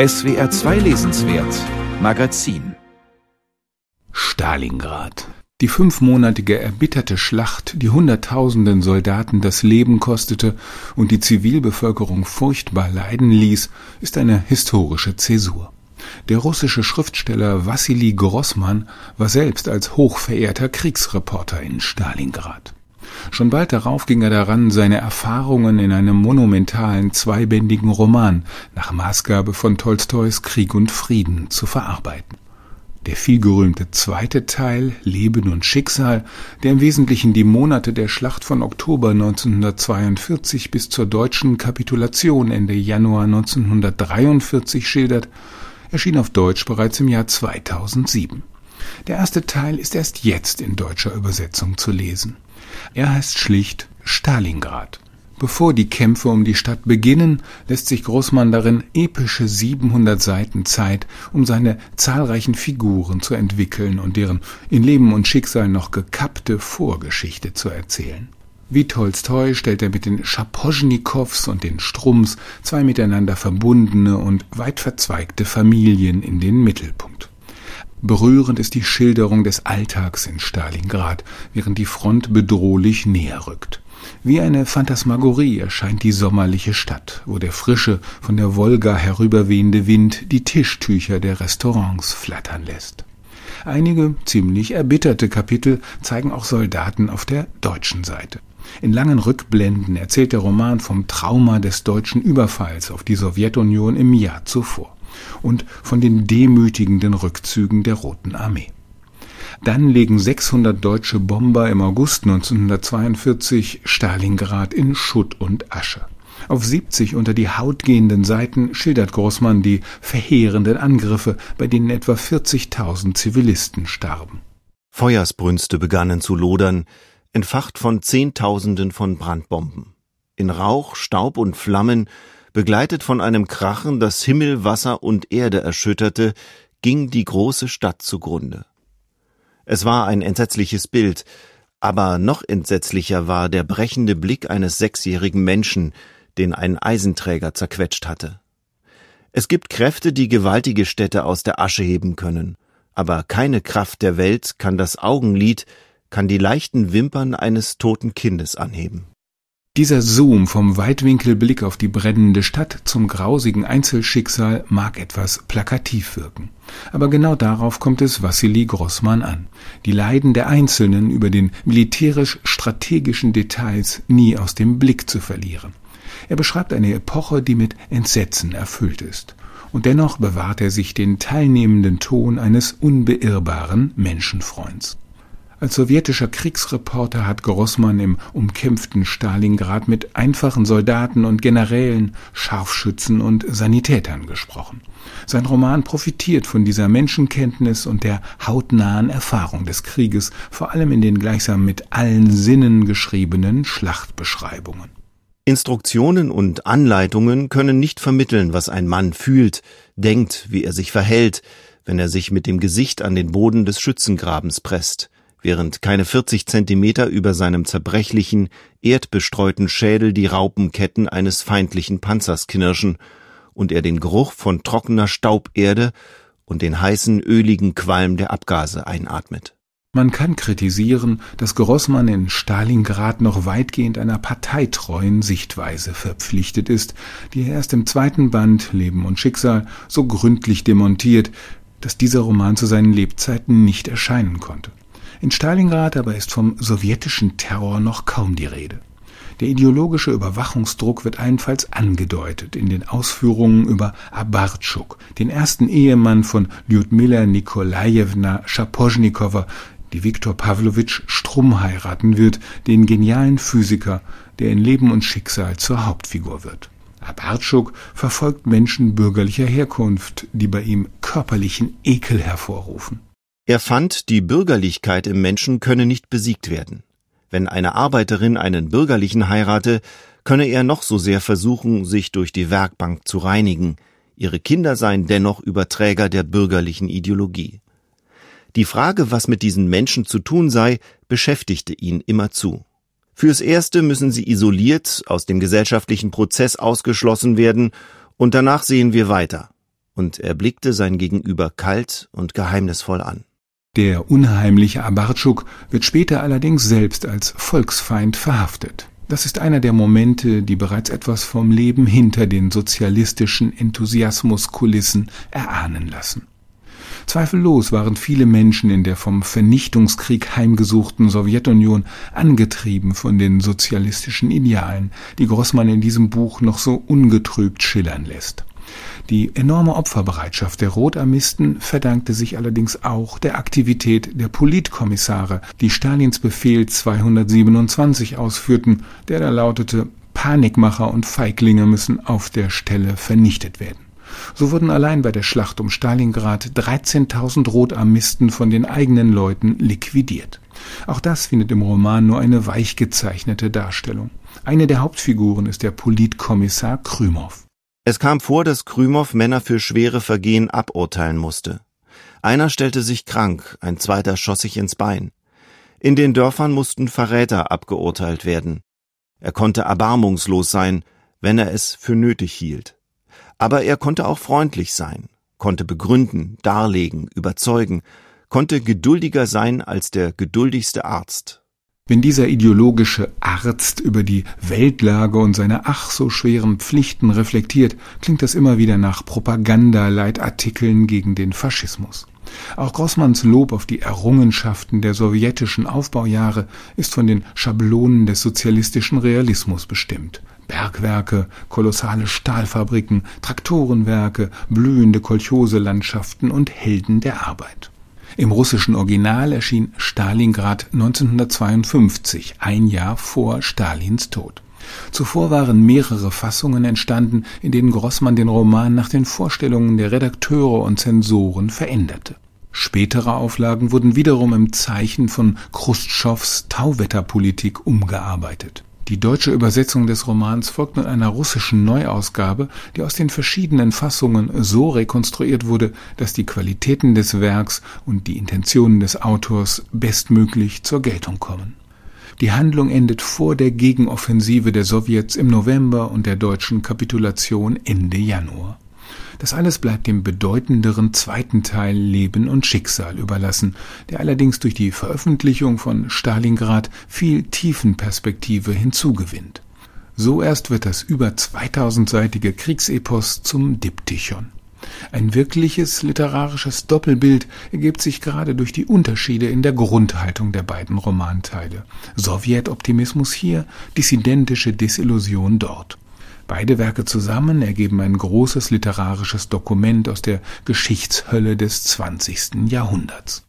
SWR 2 Lesenswert Magazin Stalingrad die fünfmonatige erbitterte Schlacht, die Hunderttausenden Soldaten das Leben kostete und die Zivilbevölkerung furchtbar leiden ließ, ist eine historische Zäsur. Der russische Schriftsteller Wassili Grossmann war selbst als hochverehrter Kriegsreporter in Stalingrad. Schon bald darauf ging er daran, seine Erfahrungen in einem monumentalen zweibändigen Roman nach Maßgabe von Tolstois Krieg und Frieden zu verarbeiten. Der vielgerühmte zweite Teil Leben und Schicksal, der im Wesentlichen die Monate der Schlacht von Oktober 1942 bis zur deutschen Kapitulation Ende Januar 1943 schildert, erschien auf Deutsch bereits im Jahr 2007. Der erste Teil ist erst jetzt in deutscher Übersetzung zu lesen. Er heißt schlicht Stalingrad. Bevor die Kämpfe um die Stadt beginnen, lässt sich Großmann darin epische 700 Seiten Zeit, um seine zahlreichen Figuren zu entwickeln und deren in Leben und Schicksal noch gekappte Vorgeschichte zu erzählen. Wie Tolstoi stellt er mit den Schaposchnikows und den Strums zwei miteinander verbundene und weit verzweigte Familien in den Mittelpunkt. Berührend ist die Schilderung des Alltags in Stalingrad, während die Front bedrohlich näher rückt. Wie eine Phantasmagorie erscheint die sommerliche Stadt, wo der frische, von der Wolga herüberwehende Wind die Tischtücher der Restaurants flattern lässt. Einige ziemlich erbitterte Kapitel zeigen auch Soldaten auf der deutschen Seite. In langen Rückblenden erzählt der Roman vom Trauma des deutschen Überfalls auf die Sowjetunion im Jahr zuvor und von den demütigenden Rückzügen der Roten Armee. Dann legen 600 deutsche Bomber im August 1942 Stalingrad in Schutt und Asche. Auf 70 unter die Haut gehenden Seiten schildert Großmann die verheerenden Angriffe, bei denen etwa 40.000 Zivilisten starben. Feuersbrünste begannen zu lodern, entfacht von Zehntausenden von Brandbomben. In Rauch, Staub und Flammen, begleitet von einem Krachen, das Himmel, Wasser und Erde erschütterte, ging die große Stadt zugrunde. Es war ein entsetzliches Bild, aber noch entsetzlicher war der brechende Blick eines sechsjährigen Menschen, den ein Eisenträger zerquetscht hatte. Es gibt Kräfte, die gewaltige Städte aus der Asche heben können, aber keine Kraft der Welt kann das Augenlid, kann die leichten Wimpern eines toten Kindes anheben. Dieser Zoom vom Weitwinkelblick auf die brennende Stadt zum grausigen Einzelschicksal mag etwas plakativ wirken. Aber genau darauf kommt es Wassili Grossmann an. Die Leiden der Einzelnen über den militärisch-strategischen Details nie aus dem Blick zu verlieren. Er beschreibt eine Epoche, die mit Entsetzen erfüllt ist. Und dennoch bewahrt er sich den teilnehmenden Ton eines unbeirrbaren Menschenfreunds. Als sowjetischer Kriegsreporter hat Grossmann im umkämpften Stalingrad mit einfachen Soldaten und Generälen, Scharfschützen und Sanitätern gesprochen. Sein Roman profitiert von dieser Menschenkenntnis und der hautnahen Erfahrung des Krieges, vor allem in den gleichsam mit allen Sinnen geschriebenen Schlachtbeschreibungen. Instruktionen und Anleitungen können nicht vermitteln, was ein Mann fühlt, denkt, wie er sich verhält, wenn er sich mit dem Gesicht an den Boden des Schützengrabens presst während keine 40 Zentimeter über seinem zerbrechlichen, erdbestreuten Schädel die Raupenketten eines feindlichen Panzers knirschen und er den Geruch von trockener Stauberde und den heißen, öligen Qualm der Abgase einatmet. Man kann kritisieren, dass Grossmann in Stalingrad noch weitgehend einer parteitreuen Sichtweise verpflichtet ist, die er erst im zweiten Band Leben und Schicksal so gründlich demontiert, dass dieser Roman zu seinen Lebzeiten nicht erscheinen konnte. In Stalingrad aber ist vom sowjetischen Terror noch kaum die Rede. Der ideologische Überwachungsdruck wird allenfalls angedeutet in den Ausführungen über Abartschuk, den ersten Ehemann von Lyudmila Nikolajewna Schaposchnikowa, die Viktor Pawlowitsch Strum heiraten wird, den genialen Physiker, der in Leben und Schicksal zur Hauptfigur wird. Abartschuk verfolgt Menschen bürgerlicher Herkunft, die bei ihm körperlichen Ekel hervorrufen. Er fand, die Bürgerlichkeit im Menschen könne nicht besiegt werden. Wenn eine Arbeiterin einen Bürgerlichen heirate, könne er noch so sehr versuchen, sich durch die Werkbank zu reinigen, ihre Kinder seien dennoch Überträger der bürgerlichen Ideologie. Die Frage, was mit diesen Menschen zu tun sei, beschäftigte ihn immerzu. Fürs Erste müssen sie isoliert aus dem gesellschaftlichen Prozess ausgeschlossen werden, und danach sehen wir weiter. und er blickte sein Gegenüber kalt und geheimnisvoll an. Der unheimliche Abartschuk wird später allerdings selbst als Volksfeind verhaftet. Das ist einer der Momente, die bereits etwas vom Leben hinter den sozialistischen Enthusiasmuskulissen erahnen lassen. Zweifellos waren viele Menschen in der vom Vernichtungskrieg heimgesuchten Sowjetunion angetrieben von den sozialistischen Idealen, die Grossmann in diesem Buch noch so ungetrübt schillern lässt. Die enorme Opferbereitschaft der Rotarmisten verdankte sich allerdings auch der Aktivität der Politkommissare, die Stalins Befehl 227 ausführten, der da lautete Panikmacher und Feiglinge müssen auf der Stelle vernichtet werden. So wurden allein bei der Schlacht um Stalingrad 13.000 Rotarmisten von den eigenen Leuten liquidiert. Auch das findet im Roman nur eine weich gezeichnete Darstellung. Eine der Hauptfiguren ist der Politkommissar Krümov. Es kam vor, dass Krümov Männer für schwere Vergehen aburteilen musste. Einer stellte sich krank, ein zweiter schoss sich ins Bein. In den Dörfern mussten Verräter abgeurteilt werden. Er konnte erbarmungslos sein, wenn er es für nötig hielt. Aber er konnte auch freundlich sein, konnte begründen, darlegen, überzeugen, konnte geduldiger sein als der geduldigste Arzt. Wenn dieser ideologische Arzt über die Weltlage und seine ach so schweren Pflichten reflektiert, klingt das immer wieder nach Propagandaleitartikeln gegen den Faschismus. Auch Grossmanns Lob auf die Errungenschaften der sowjetischen Aufbaujahre ist von den Schablonen des sozialistischen Realismus bestimmt. Bergwerke, kolossale Stahlfabriken, Traktorenwerke, blühende Kolchoselandschaften und Helden der Arbeit. Im russischen Original erschien Stalingrad 1952, ein Jahr vor Stalins Tod. Zuvor waren mehrere Fassungen entstanden, in denen Grossmann den Roman nach den Vorstellungen der Redakteure und Zensoren veränderte. Spätere Auflagen wurden wiederum im Zeichen von Chrustschows Tauwetterpolitik umgearbeitet. Die deutsche Übersetzung des Romans folgt nun einer russischen Neuausgabe, die aus den verschiedenen Fassungen so rekonstruiert wurde, dass die Qualitäten des Werks und die Intentionen des Autors bestmöglich zur Geltung kommen. Die Handlung endet vor der Gegenoffensive der Sowjets im November und der deutschen Kapitulation Ende Januar. Das alles bleibt dem bedeutenderen zweiten Teil Leben und Schicksal überlassen, der allerdings durch die Veröffentlichung von Stalingrad viel Tiefenperspektive hinzugewinnt. So erst wird das über 2000-seitige Kriegsepos zum Diptychon. Ein wirkliches literarisches Doppelbild ergibt sich gerade durch die Unterschiede in der Grundhaltung der beiden Romanteile. Sowjetoptimismus hier, dissidentische Desillusion dort. Beide Werke zusammen ergeben ein großes literarisches Dokument aus der Geschichtshölle des 20. Jahrhunderts.